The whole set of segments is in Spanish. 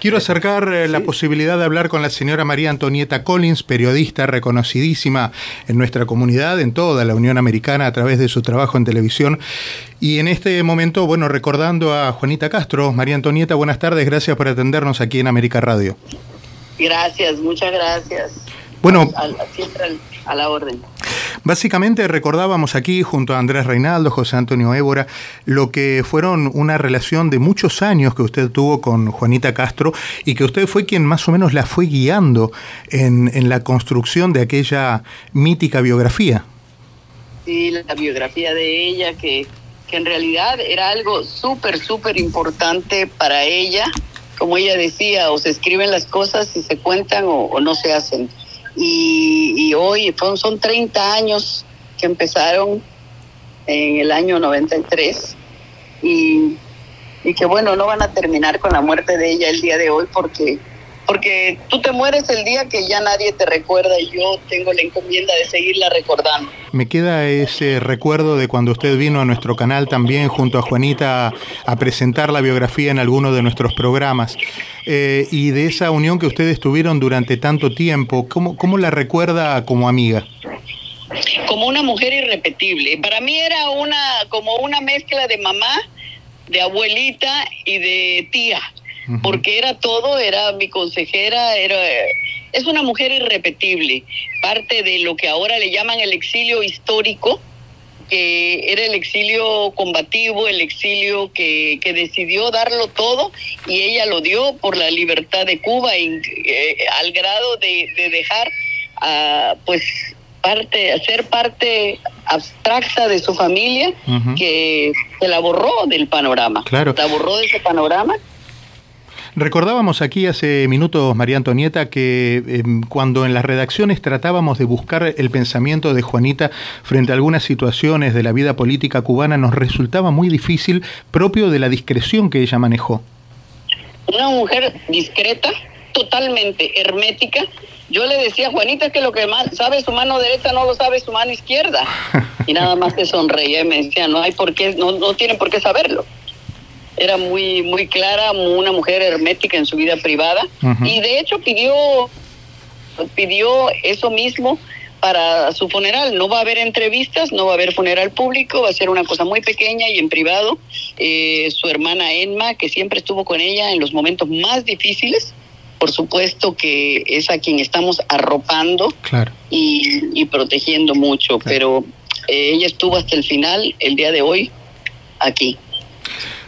Quiero acercar eh, la posibilidad de hablar con la señora María Antonieta Collins, periodista reconocidísima en nuestra comunidad, en toda la Unión Americana, a través de su trabajo en televisión. Y en este momento, bueno, recordando a Juanita Castro. María Antonieta, buenas tardes, gracias por atendernos aquí en América Radio. Gracias, muchas gracias. Bueno, siempre a la orden. Básicamente recordábamos aquí junto a Andrés Reinaldo, José Antonio Évora, lo que fueron una relación de muchos años que usted tuvo con Juanita Castro y que usted fue quien más o menos la fue guiando en, en la construcción de aquella mítica biografía. Sí, la biografía de ella que, que en realidad era algo súper, súper importante para ella. Como ella decía, o se escriben las cosas y se cuentan o no se hacen y, hoy son 30 años que empezaron en el año 93 y, y que bueno, no van a terminar con la muerte de ella el día de hoy porque porque tú te mueres el día que ya nadie te recuerda y yo tengo la encomienda de seguirla recordando. Me queda ese recuerdo de cuando usted vino a nuestro canal también junto a Juanita a presentar la biografía en alguno de nuestros programas eh, y de esa unión que ustedes tuvieron durante tanto tiempo. ¿Cómo, cómo la recuerda como amiga? Como una mujer irrepetible. Para mí era una como una mezcla de mamá, de abuelita y de tía porque era todo, era mi consejera, era es una mujer irrepetible, parte de lo que ahora le llaman el exilio histórico, que era el exilio combativo, el exilio que, que decidió darlo todo y ella lo dio por la libertad de Cuba y, eh, al grado de, dejar a, pues parte, ser parte abstracta de su familia que se la borró del panorama. Claro. La borró de ese panorama Recordábamos aquí hace minutos, María Antonieta, que em, cuando en las redacciones tratábamos de buscar el pensamiento de Juanita frente a algunas situaciones de la vida política cubana, nos resultaba muy difícil, propio de la discreción que ella manejó. Una mujer discreta, totalmente hermética. Yo le decía a Juanita que lo que más sabe su mano derecha no lo sabe su mano izquierda. Y nada más se sonreía y me decía, no hay por qué, no, no tienen por qué saberlo era muy muy clara, una mujer hermética en su vida privada y de hecho pidió pidió eso mismo para su funeral. No va a haber entrevistas, no va a haber funeral público, va a ser una cosa muy pequeña y en privado. Eh, su hermana Enma, que siempre estuvo con ella en los momentos más difíciles, por supuesto que es a quien estamos arropando y, protegiendo mucho, pero eh, ella estuvo hasta el final, el día de hoy, aquí.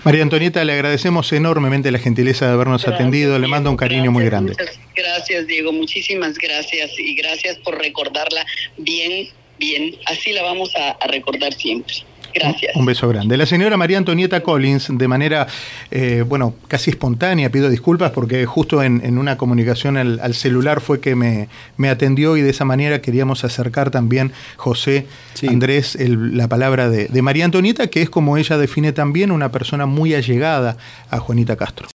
María Antonieta, le agradecemos enormemente la gentileza de habernos atendido, le mando un cariño muy grande. Muchas gracias, Diego, muchísimas gracias y gracias por recordarla bien, bien. Así la vamos a recordar siempre. Gracias. Un beso grande. La señora María Antonieta Collins, de manera, eh, bueno, casi espontánea, pido disculpas porque justo en, una comunicación al, celular fue que me, me, atendió y de esa manera queríamos acercar también, José, Andrés, la palabra de, de María Antonieta, que es como ella define también una persona muy allegada a Juanita Castro.